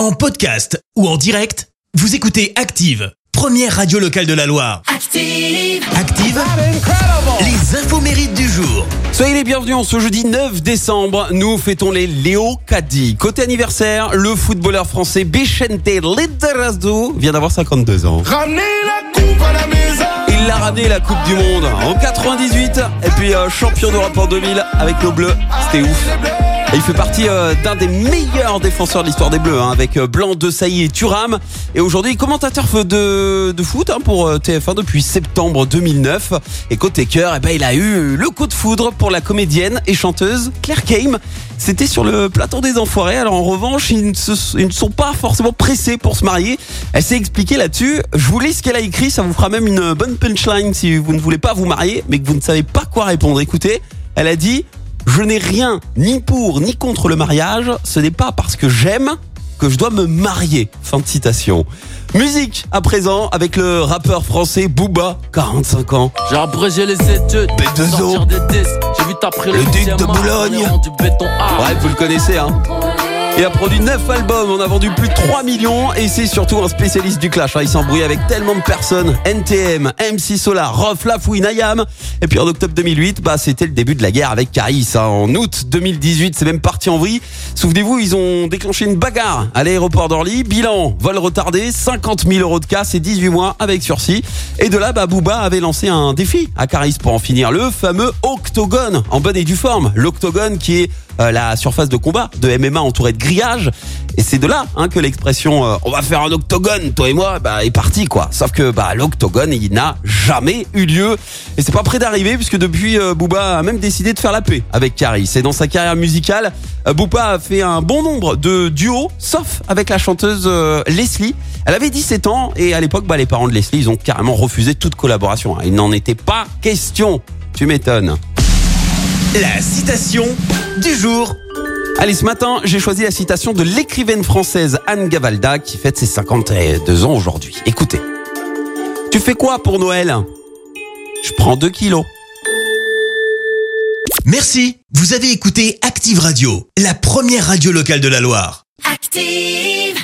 En podcast ou en direct, vous écoutez Active, première radio locale de la Loire. Active. Active, les infos mérites du jour. Soyez les bienvenus en ce jeudi 9 décembre. Nous fêtons les Léo Caddy. Côté anniversaire, le footballeur français Bichente Lizarazu vient d'avoir 52 ans. Ramenez la coupe à la maison. Il a ramené la Coupe du Monde en 98 et puis euh, champion d'Europe en 2000 avec nos Bleus. C'était ouf. Il fait partie euh, d'un des meilleurs défenseurs de l'histoire des Bleus, hein, avec euh, Blanc, De Sailly et Thuram. Et aujourd'hui, commentateur de, de foot hein, pour euh, TF1 depuis septembre 2009. Et côté cœur, eh ben, il a eu le coup de foudre pour la comédienne et chanteuse Claire Kame. C'était sur le plateau des Enfoirés. Alors en revanche, ils ne, ils ne sont pas forcément pressés pour se marier. Elle s'est expliquée là-dessus. Je vous lis ce qu'elle a écrit. Ça vous fera même une bonne punchline si vous ne voulez pas vous marier, mais que vous ne savez pas quoi répondre. Écoutez, elle a dit je n'ai rien ni pour ni contre le mariage. Ce n'est pas parce que j'aime que je dois me marier. Fin de citation. Musique à présent avec le rappeur français Booba, 45 ans. J'ai abrégé les études, B2O. sortir des disques. J'ai Le le, duc de Boulogne. art. Ouais, vous le connaissez, hein. Il a produit 9 albums, on a vendu plus de 3 millions et c'est surtout un spécialiste du clash. hein. Il s'embrouille avec tellement de personnes. NTM, MC Solar, Rof, Lafouine, Ayam. Et puis en octobre 2008, bah, c'était le début de la guerre avec Caris. hein. En août 2018, c'est même parti en vrille. Souvenez-vous, ils ont déclenché une bagarre à l'aéroport d'Orly. Bilan, vol retardé, 50 000 euros de casse et 18 mois avec sursis. Et de là, bah, Booba avait lancé un défi à Caris pour en finir. Le fameux octogone, en bonne et due forme. L'octogone qui est euh, la surface de combat de MMA entourée de grillage. Et c'est de là hein, que l'expression euh, on va faire un octogone, toi et moi, bah, est partie quoi. Sauf que bah, l'octogone, il n'a jamais eu lieu. Et c'est pas près d'arriver puisque depuis, euh, Booba a même décidé de faire la paix avec Caris. Et dans sa carrière musicale, euh, Booba a fait un bon nombre de duos, sauf avec la chanteuse Leslie. Elle avait 17 ans et à l'époque, bah, les parents de Leslie, ils ont carrément refusé toute collaboration. hein. Il n'en était pas question. Tu m'étonnes. La citation du jour. Allez, ce matin, j'ai choisi la citation de l'écrivaine française Anne Gavalda qui fête ses 52 ans aujourd'hui. Écoutez. Tu fais quoi pour Noël? Je prends 2 kilos. Merci, vous avez écouté Active Radio, la première radio locale de la Loire. Active.